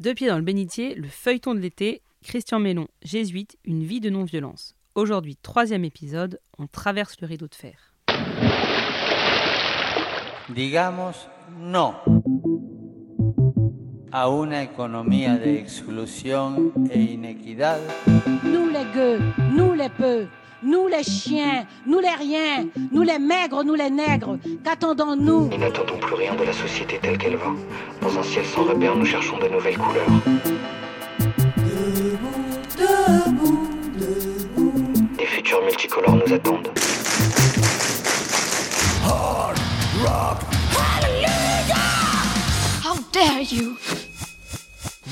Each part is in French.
Deux pieds dans le bénitier, le feuilleton de l'été, Christian Mélon, jésuite, une vie de non-violence. Aujourd'hui, troisième épisode, on traverse le rideau de fer. Digamos no a una economía de exclusión e inequidad. Nous les gueux, nous les peu, nous les chiens, nous les riens, nous les maigres, nous les nègres. Qu'attendons-nous? Nous n'attendons plus rien de la société telle qu'elle va. Dans un ciel sans repère, nous cherchons de nouvelles couleurs. Des futurs multicolores nous attendent.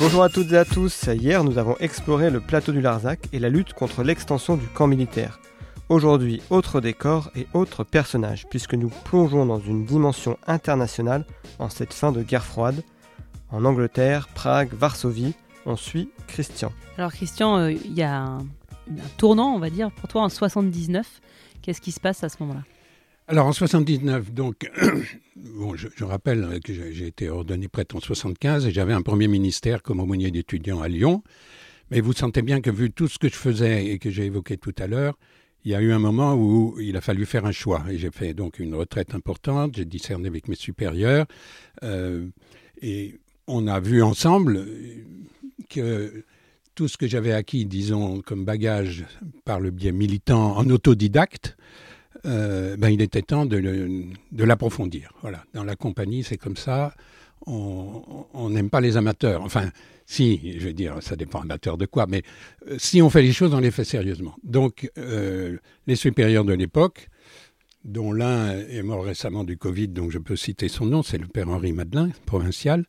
Bonjour à toutes et à tous. Hier, nous avons exploré le plateau du Larzac et la lutte contre l'extension du camp militaire. Aujourd'hui, autre décor et autre personnage, puisque nous plongeons dans une dimension internationale en cette fin de guerre froide. En Angleterre, Prague, Varsovie, on suit Christian. Alors Christian, euh, il y a un, un tournant, on va dire, pour toi en 79. Qu'est-ce qui se passe à ce moment-là? Alors en 79, donc, bon, je, je rappelle que j'ai été ordonné prêtre en 75 et j'avais un premier ministère comme aumônier d'étudiants à Lyon. Mais vous sentez bien que vu tout ce que je faisais et que j'ai évoqué tout à l'heure, il y a eu un moment où il a fallu faire un choix. Et j'ai fait donc une retraite importante, j'ai discerné avec mes supérieurs. euh, et on a vu ensemble que tout ce que j'avais acquis, disons, comme bagage par le biais militant en autodidacte, euh, ben, il était temps de, l'approfondir. Voilà. Dans la compagnie, c'est comme ça. On n'aime pas les amateurs. Enfin, si, je veux dire, ça dépend amateur de quoi, mais euh, si on fait les choses, on les fait sérieusement. Donc, euh, les supérieurs de l'époque, dont l'un est mort récemment du Covid, donc je peux citer son nom, c'est le père Henri Madelin, provincial,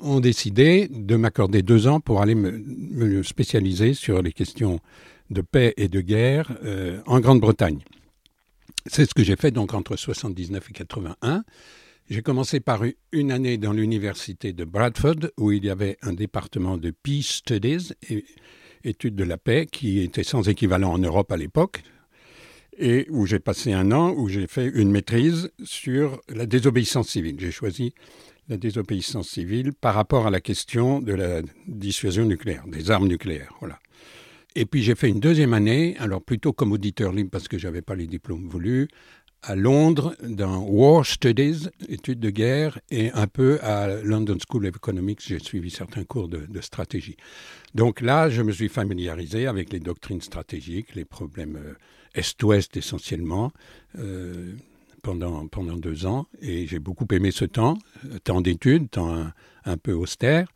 ont décidé de m'accorder deux ans pour aller me spécialiser sur les questions de paix et de guerre euh, en Grande-Bretagne. C'est ce que j'ai fait donc entre 79 et 81. J'ai commencé par une année dans l'université de Bradford où il y avait un département de Peace Studies, et- études de la paix, qui était sans équivalent en Europe à l'époque, et où j'ai passé un an où j'ai fait une maîtrise sur la désobéissance civile. J'ai choisi la désobéissance civile par rapport à la question de la dissuasion nucléaire, des armes nucléaires. Voilà. Et puis j'ai fait une deuxième année, alors plutôt comme auditeur libre parce que j'avais pas les diplômes voulus, à Londres dans War Studies, études de guerre, et un peu à London School of Economics, j'ai suivi certains cours de, de stratégie. Donc là, je me suis familiarisé avec les doctrines stratégiques, les problèmes euh, Est-Ouest essentiellement, euh, pendant, pendant deux ans, et j'ai beaucoup aimé ce temps, euh, temps d'études, temps un, un peu austère,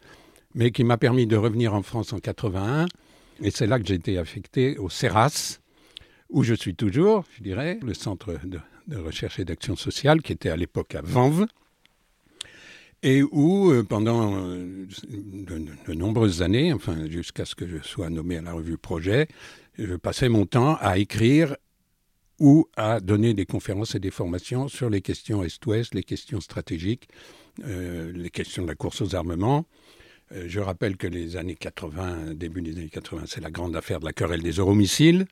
mais qui m'a permis de revenir en France en 81, et c'est là que j'ai été affecté au CERAS, où je suis toujours, je dirais, le centre de, recherche et d'action sociale, qui était à l'époque à Vanves, et où, euh, pendant euh, de, de nombreuses années, enfin jusqu'à ce que je sois nommé à la revue Projet, je passais mon temps à écrire ou à donner des conférences et des formations sur les questions Est-Ouest, les questions stratégiques, euh, les questions de la course aux armements. Euh, je rappelle que les années 80, début des années 80, c'est la grande affaire de la querelle des euromissiles.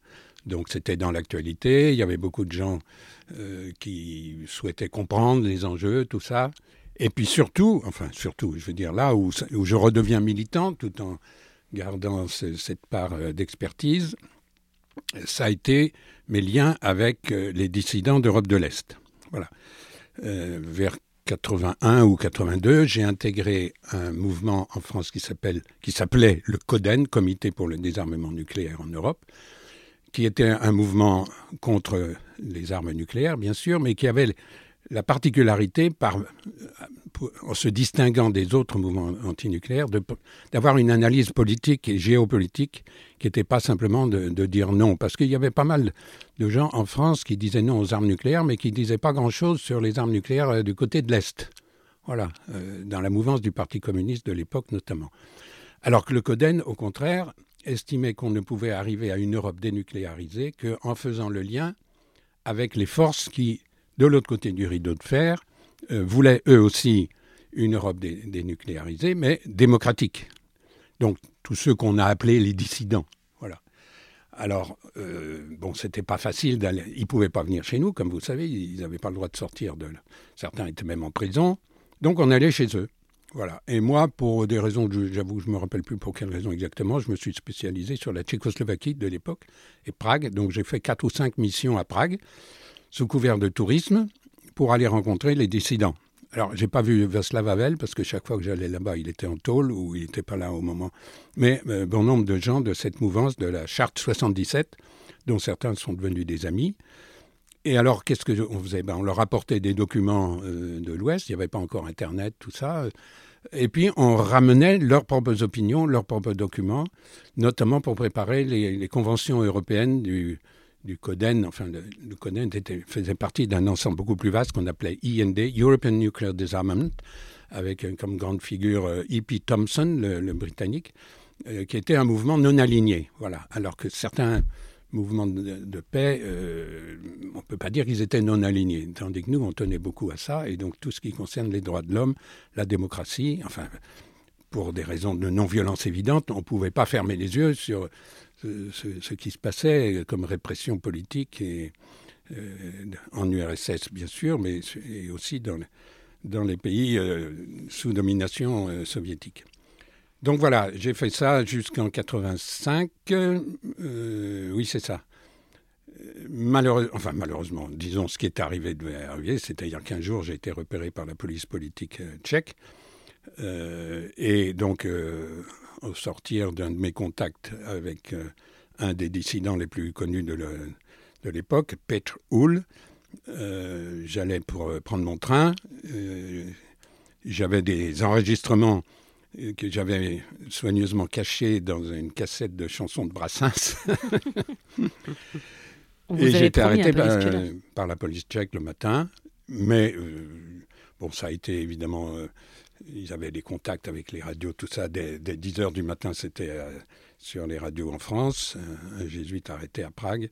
Donc c'était dans l'actualité. Il y avait beaucoup de gens euh, qui souhaitaient comprendre les enjeux, tout ça. Et puis surtout, enfin surtout, je veux dire là où, je redeviens militant tout en gardant ce- cette part euh, d'expertise, ça a été mes liens avec les dissidents d'Europe de l'Est. Voilà. Vers 81 ou 82, j'ai intégré un mouvement en France qui s'appelait le CODEN, Comité pour le désarmement nucléaire en Europe, qui était un mouvement contre les armes nucléaires, bien sûr, mais qui avait la particularité, en se distinguant des autres mouvements antinucléaires, d'avoir une analyse politique et géopolitique qui n'était pas simplement de, de dire non. Parce qu'il y avait pas mal de gens en France qui disaient non aux armes nucléaires, mais qui ne disaient pas grand-chose sur les armes nucléaires euh, du côté de l'Est. Voilà, euh, dans la mouvance du Parti communiste de l'époque notamment. Alors que le Coden, au contraire, estimait qu'on ne pouvait arriver à une Europe dénucléarisée qu'en faisant le lien avec les forces qui, de l'autre côté du rideau de fer, euh, voulaient eux aussi une Europe dé- dénucléarisée, mais démocratique. Donc tous ceux qu'on a appelés les dissidents. Voilà. Alors, euh, bon, c'était pas facile d'aller. Ils pouvaient pas venir chez nous, comme vous savez, ils n'avaient pas le droit de sortir de. Certains étaient même en prison. Donc on allait chez eux. Voilà. Et moi, pour des raisons, j'avoue, je ne me rappelle plus pour quelles raisons exactement, je me suis spécialisé sur la Tchécoslovaquie de l'époque et Prague. Donc j'ai fait quatre ou cinq missions à Prague, sous couvert de tourisme, pour aller rencontrer les dissidents. Alors, j'ai pas vu Václav Havel parce que chaque fois que j'allais là-bas, il était en tôle ou il n'était pas là au moment. Mais euh, bon nombre de gens de cette mouvance de la Charte 77, dont certains sont devenus des amis. Et alors, qu'est-ce que on faisait? Ben, On leur apportait des documents euh, de l'Ouest. Il n'y avait pas encore Internet, tout ça. Et puis, on ramenait leurs propres opinions, leurs propres documents, notamment pour préparer les, les conventions européennes du, du CODEN, enfin le, CODEN faisait partie d'un ensemble beaucoup plus vaste qu'on appelait IND, European Nuclear Disarmament, avec euh, comme grande figure E.P. Thompson, le, britannique, euh, qui était un mouvement non aligné. Voilà. Alors que certains mouvements de, paix, euh, on ne peut pas dire qu'ils étaient non alignés, tandis que nous, on tenait beaucoup à ça, et donc tout ce qui concerne les droits de l'homme, la démocratie, enfin, pour des raisons de non-violence évidentes, on ne pouvait pas fermer les yeux sur ce, qui se passait comme répression politique euh, en URSS, bien sûr, mais aussi dans, les pays euh, sous domination euh, soviétique. Donc voilà, j'ai fait ça jusqu'en 85. oui, c'est ça. enfin, malheureusement, disons ce qui est arrivé devait arriver, c'est-à-dire qu'un jour j'ai été repéré par la police politique tchèque. Et donc, au sortir d'un de mes contacts avec euh, un des dissidents les plus connus de l'époque, Petr Hull. Euh, j'allais pour euh, prendre mon train. j'avais des enregistrements que j'avais soigneusement cachés dans une cassette de chansons de Brassens. Et été arrêté par, la police tchèque le matin. Mais bon, ça a été évidemment ils avaient des contacts avec les radios, tout ça. Dès, 10 heures du matin, c'était euh, sur les radios en France. Un, jésuite arrêté à Prague.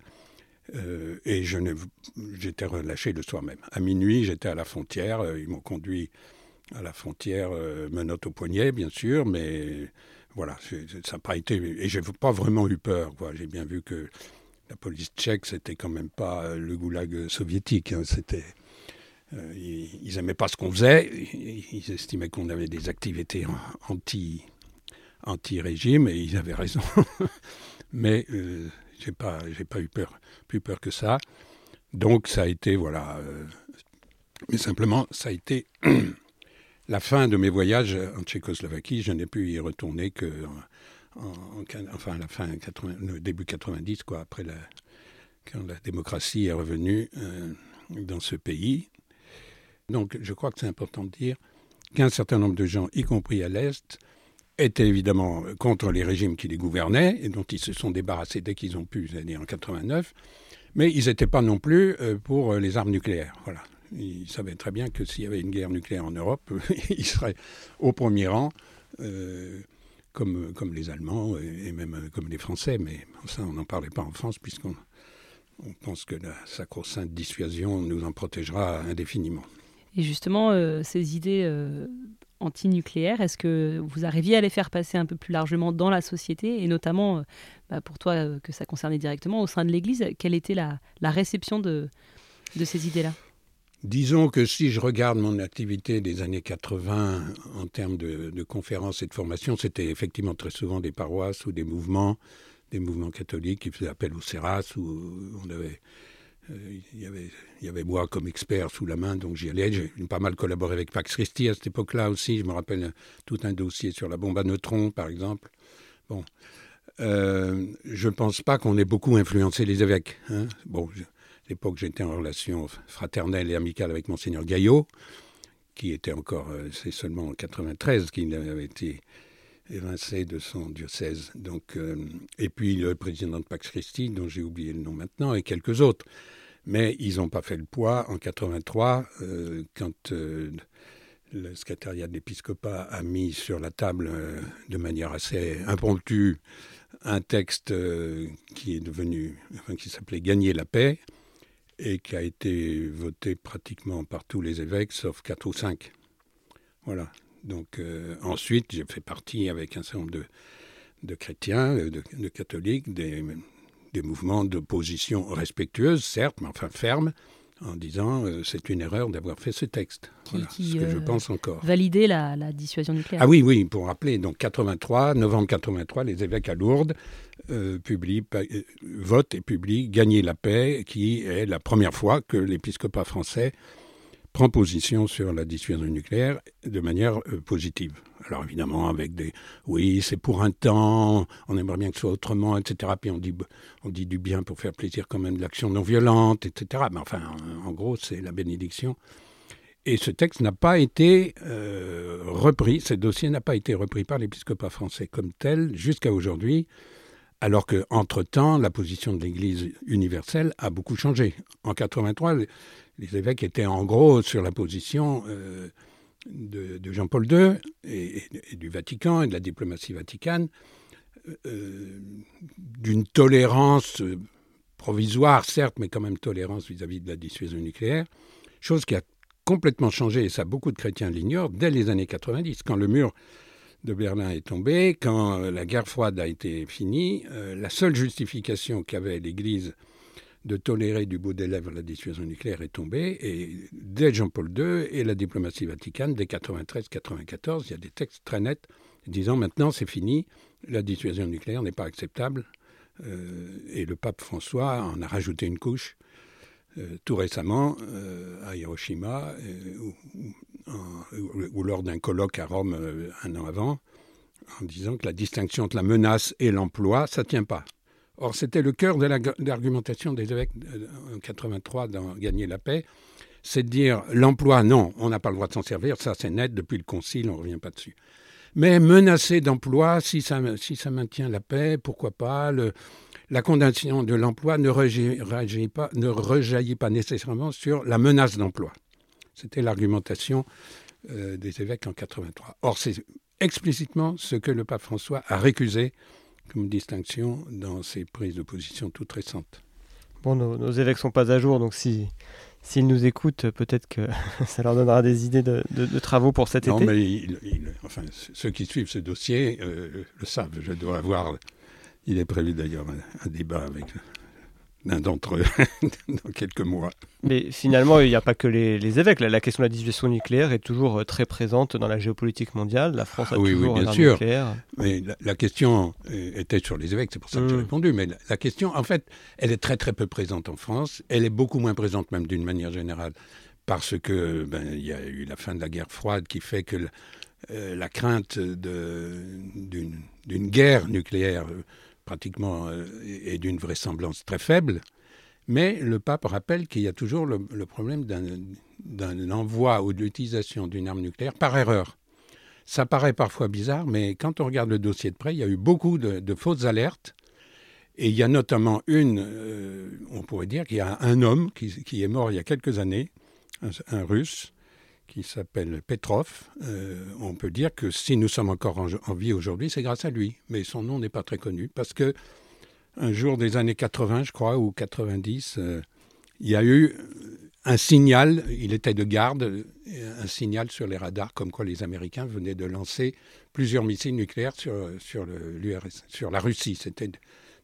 Euh, et j'étais relâché le soir même. À minuit, j'étais à la frontière. Euh, ils m'ont conduit à la frontière, menotte au poignet, bien sûr, mais voilà, ça n'a pas été. Et j'ai pas vraiment eu peur. J'ai bien vu que la police tchèque, c'était quand même pas le goulag soviétique. Hein. c'était euh, ils n'aimaient pas ce qu'on faisait. Ils estimaient qu'on avait des activités anti, anti-régime et ils avaient raison. Mais euh, j'ai pas, eu peur, plus peur que ça. Donc ça a été, voilà. Euh, mais simplement, ça a été la fin de mes voyages en Tchécoslovaquie. Je n'ai pu y retourner que, en, fin, 80, le début 90, quoi, après quand la démocratie est revenue dans ce pays. Donc je crois que c'est important de dire qu'un certain nombre de gens, y compris à l'Est, étaient évidemment contre les régimes qui les gouvernaient et dont ils se sont débarrassés dès qu'ils ont pu, c'est-à-dire en 89, mais ils n'étaient pas non plus euh, pour euh, les armes nucléaires. Voilà. Ils savaient très bien que s'il y avait une guerre nucléaire en Europe, ils seraient au premier rang, euh, comme, comme les Allemands et même comme les Français. Mais ça, on n'en parlait pas en France, puisqu'on on pense que la sacro-sainte dissuasion nous en protégera indéfiniment. Et justement, euh, ces idées euh, antinucléaires, est-ce que vous arriviez à les faire passer un peu plus largement dans la société, et notamment euh, bah, pour toi que ça concernait directement au sein de l'Église, quelle était la, réception de, ces idées-là? Disons que si je regarde mon activité des années 80 en termes de, conférences et de formations, c'était effectivement très souvent des paroisses ou des mouvements, des mouvements catholiques qui faisaient appel au CERAS, où on avait il y, avait, il y avait moi comme expert sous la main, donc j'y allais. J'ai pas mal collaboré avec Pax Christi à cette époque-là aussi. Je me rappelle tout un dossier sur la bombe à neutrons, par exemple. Bon, euh, je ne pense pas qu'on ait beaucoup influencé les évêques. Hein. Bon, à l'époque, j'étais en relation fraternelle et amicale avec Monseigneur Gaillot, qui était encore, euh, c'est seulement en 93 qu'il avait été évincé de son diocèse. Donc, et puis le président de Pax Christi, dont j'ai oublié le nom maintenant, et quelques autres mais ils n'ont pas fait le poids. En 83, euh, quand euh, le secrétariat de l'épiscopat a mis sur la table euh, de manière assez impromptue un texte qui est devenu, enfin, qui s'appelait Gagner la paix et qui a été voté pratiquement par tous les évêques, sauf quatre ou cinq. Voilà. Donc ensuite, j'ai fait partie avec un certain nombre de, de chrétiens, de, de catholiques, des, des mouvements d'opposition respectueuse, certes, mais enfin fermes, en disant euh, c'est une erreur d'avoir fait ce texte. Qui- Voilà, qui, ce que je euh, pense encore. Valider la, la dissuasion nucléaire. Ah oui, oui, pour rappeler, donc 83, novembre 83, les évêques à Lourdes euh, publient, euh, votent et publient Gagner la paix, qui est la première fois que l'épiscopat français prend position sur la dissuasion nucléaire de manière euh, positive. Alors évidemment, avec des oui, c'est pour un temps, on aimerait bien que ce soit autrement, etc. Puis on dit, on dit du bien pour faire plaisir quand même de l'action non violente, etc. Mais enfin, en, gros, c'est la bénédiction. Et ce texte n'a pas été euh, repris, ce dossier n'a pas été repris par l'épiscopat français comme tel jusqu'à aujourd'hui, alors qu'entre-temps, la position de l'Église universelle a beaucoup changé. En 83, les, évêques étaient en gros sur la position euh, de, Jean-Paul II et, du Vatican et de la diplomatie vaticane, euh, d'une tolérance euh, provisoire, certes, mais quand même tolérance vis-à-vis de la dissuasion nucléaire, chose qui a complètement changé, et ça beaucoup de chrétiens l'ignorent, dès les années 90, quand le mur de Berlin est tombé, quand la guerre froide a été finie, la seule justification qu'avait l'Église de tolérer du bout des lèvres la dissuasion nucléaire est tombée, et dès Jean-Paul II et la diplomatie vaticane, dès 93-94, il y a des textes très nets disant maintenant c'est fini, la dissuasion nucléaire n'est pas acceptable, euh, et le pape François en a rajouté une couche euh, tout récemment euh, à Hiroshima, ou, ou- lors d'un colloque à Rome un an avant, en disant que la distinction entre la menace et l'emploi, ça ne tient pas. Or, c'était le cœur de la- de l'argumentation des évêques en 83 dans Gagner la paix, c'est de dire l'emploi, non, on n'a pas le droit de s'en servir, ça c'est net, depuis le Concile, on ne revient pas dessus. Mais menacer d'emploi, si ça, si ça maintient la paix, pourquoi pas le, la condamnation de l'emploi ne rejaillit pas nécessairement sur la menace d'emploi. C'était l'argumentation euh, des évêques en 83. Or, c'est explicitement ce que le pape François a récusé comme distinction dans ses prises de position toutes récentes. Bon, nos, nos évêques sont pas à jour, donc si s'ils nous écoutent, peut-être que ça leur donnera des idées de, de- de travaux pour cet non, été. mais il- il- enfin, ceux qui suivent ce dossier euh, le savent. Je dois avoir. Il est prévu d'ailleurs un, un débat avec l'un d'entre eux dans quelques mois. Mais finalement, il n'y a pas que les, les évêques. La, question de la dissuasion nucléaire est toujours euh, très présente dans la géopolitique mondiale. La France a Ah oui, oui, toujours bien un sûr. nucléaire. Mais la, la question euh, était sur les évêques, c'est pour ça que j'ai Mm. répondu. Mais la, la question, en fait, elle est très très peu présente en France. Elle est beaucoup moins présente même d'une manière générale parce que ben, il y a eu la fin de la guerre froide qui fait que euh, la crainte d'une guerre nucléaire pratiquement euh, est est d'une vraisemblance très faible. Mais le pape rappelle qu'il y a toujours le, problème d'un envoi ou de l'utilisation d'une arme nucléaire par erreur. Ça paraît parfois bizarre, mais quand on regarde le dossier de près, il y a eu beaucoup de, fausses alertes. Et il y a notamment une, euh, on pourrait dire qu'il y a un homme qui, qui est mort il y a quelques années, un russe, qui s'appelle Petrov. Euh, on peut dire que si nous sommes encore en, vie aujourd'hui, c'est grâce à lui. Mais son nom n'est pas très connu parce que un jour des années 80, je crois, ou 90, euh, il y a eu un signal, il était de garde, un signal sur les radars comme quoi les Américains venaient de lancer plusieurs missiles nucléaires sur, la Russie.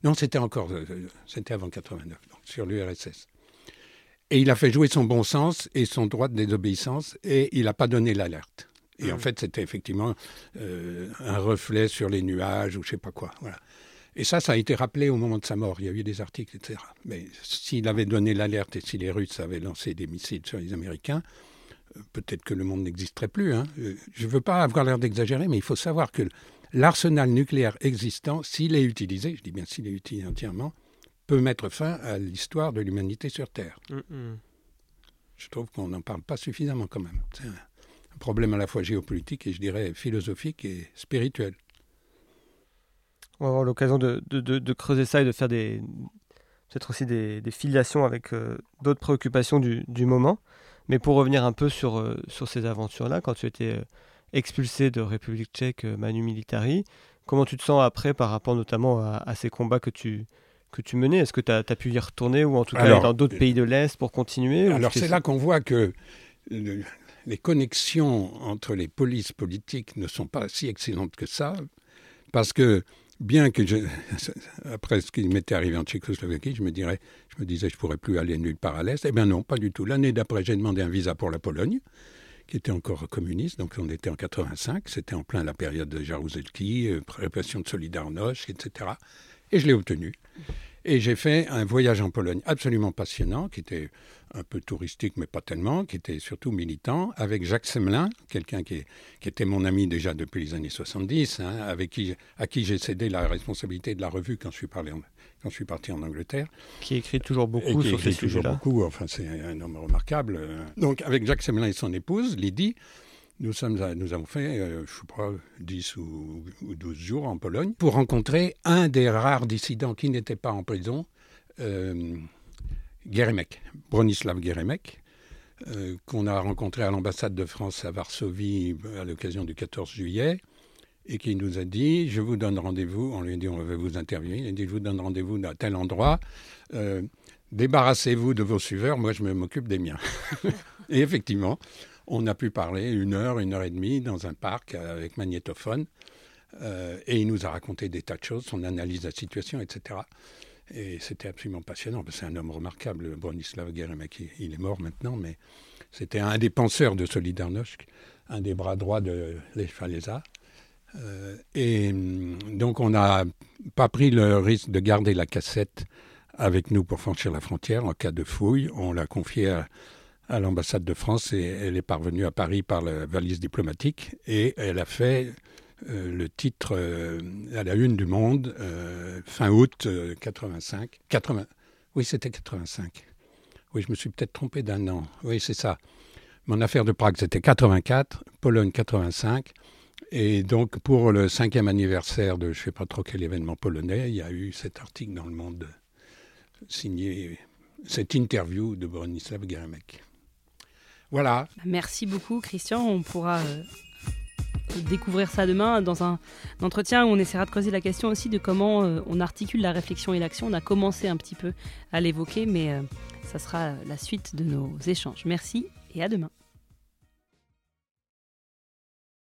Non, c'était encore, euh, c'était avant 89, donc sur l'URSS. Et il a fait jouer son bon sens et son droit de désobéissance et il n'a pas donné l'alerte. Et en fait, c'était effectivement euh, un reflet sur les nuages ou je sais pas quoi. Voilà. Et ça, ça a été rappelé au moment de sa mort. Il y a eu des articles, etc. Mais s'il avait donné l'alerte et si les Russes avaient lancé des missiles sur les Américains, euh, peut-être que le monde n'existerait plus. hein. Euh, Je ne veux pas avoir l'air d'exagérer, mais il faut savoir que l'arsenal nucléaire existant, s'il est utilisé, je dis bien s'il est utilisé entièrement, peut mettre fin à l'histoire de l'humanité sur Terre. Je trouve qu'on n'en parle pas suffisamment quand même. C'est un problème à la fois géopolitique et je dirais philosophique et spirituel. On va avoir l'occasion de, de- de- de creuser ça et de faire des peut-être aussi des, des filiations avec euh, d'autres préoccupations du, du moment. Mais pour revenir un peu sur, euh, sur ces aventures-là, quand tu étais euh, expulsé de République tchèque euh, Manu Militari, comment tu te sens après par rapport notamment à, à ces combats que tu, que tu menais Est-ce que tu as, pu y retourner ou en tout cas Alors, dans d'autres euh, pays de l'Est pour continuer Alors c'est là qu'on voit que le- les connexions entre les polices politiques ne sont pas si excellentes que ça, parce que bien que je, après ce qui m'était arrivé en Tchécoslovaquie, je me dirais, je me disais, je pourrais plus aller nulle part à l'est. Eh bien non, pas du tout. L'année d'après, j'ai demandé un visa pour la Pologne, qui était encore communiste. Donc on était en 85. C'était en plein la période de Jaruzelski, euh, répression de Solidarność, etc. Et je l'ai obtenu. Et j'ai fait un voyage en Pologne absolument passionnant, qui était un peu touristique, mais pas tellement, qui était surtout militant, avec Jacques Semelin, quelqu'un qui, était mon ami déjà depuis les années 70, hein, avec qui, à qui j'ai cédé la responsabilité de la revue quand je suis, parlé quand je suis parti en Angleterre. Qui écrit toujours beaucoup sur ces sujets-là. beaucoup, enfin c'est un homme remarquable. Donc avec Jacques Semelin et son épouse, Lydie, nous, avons fait, euh, je ne sais pas, 10 ou, 12 jours en Pologne pour rencontrer un des rares dissidents qui n'était pas en prison, euh, Bronislav Geremek, euh, qu'on a rencontré à l'ambassade de France à Varsovie à l'occasion du 14 juillet et qui nous a dit Je vous donne rendez-vous. On lui a dit On va vous interviewer. Il a dit Je vous donne rendez-vous à tel endroit. Débarrassez-vous de vos suiveurs. Moi, je m'occupe des miens. et effectivement, on a pu parler une heure, une heure et demie dans un parc avec magnétophone. Euh, et il nous a raconté des tas de choses, son analyse de la situation, etc. Et c'était absolument passionnant. C'est un homme remarquable, Bronislav Geremek. Il est mort maintenant, mais c'était un des penseurs de Solidarność, un des bras droits de Lech euh, et hum, donc, on n'a pas pris le risque de garder la cassette avec nous pour franchir la frontière en cas de fouille. On l'a confiée à à l'ambassade de France et elle est parvenue à Paris par la valise diplomatique et elle a fait euh, le titre euh, à la une du Monde euh, fin août 85. 80, oui, c'était 85. Oui, je me suis peut-être trompé d'un an. Oui, c'est ça. Mon affaire de Prague, c'était 84, Pologne 85. Et donc, pour le cinquième anniversaire de je ne sais pas trop quel événement polonais, il y a eu cet article dans le Monde signé, cette interview de Bronislav Geremek. Merci beaucoup, Christian. On pourra euh, découvrir ça demain dans un, entretien où on essaiera de creuser la question aussi de comment euh, on articule la réflexion et l'action. On a commencé un petit peu à l'évoquer, mais euh, ça sera la suite de nos échanges. Merci et à demain.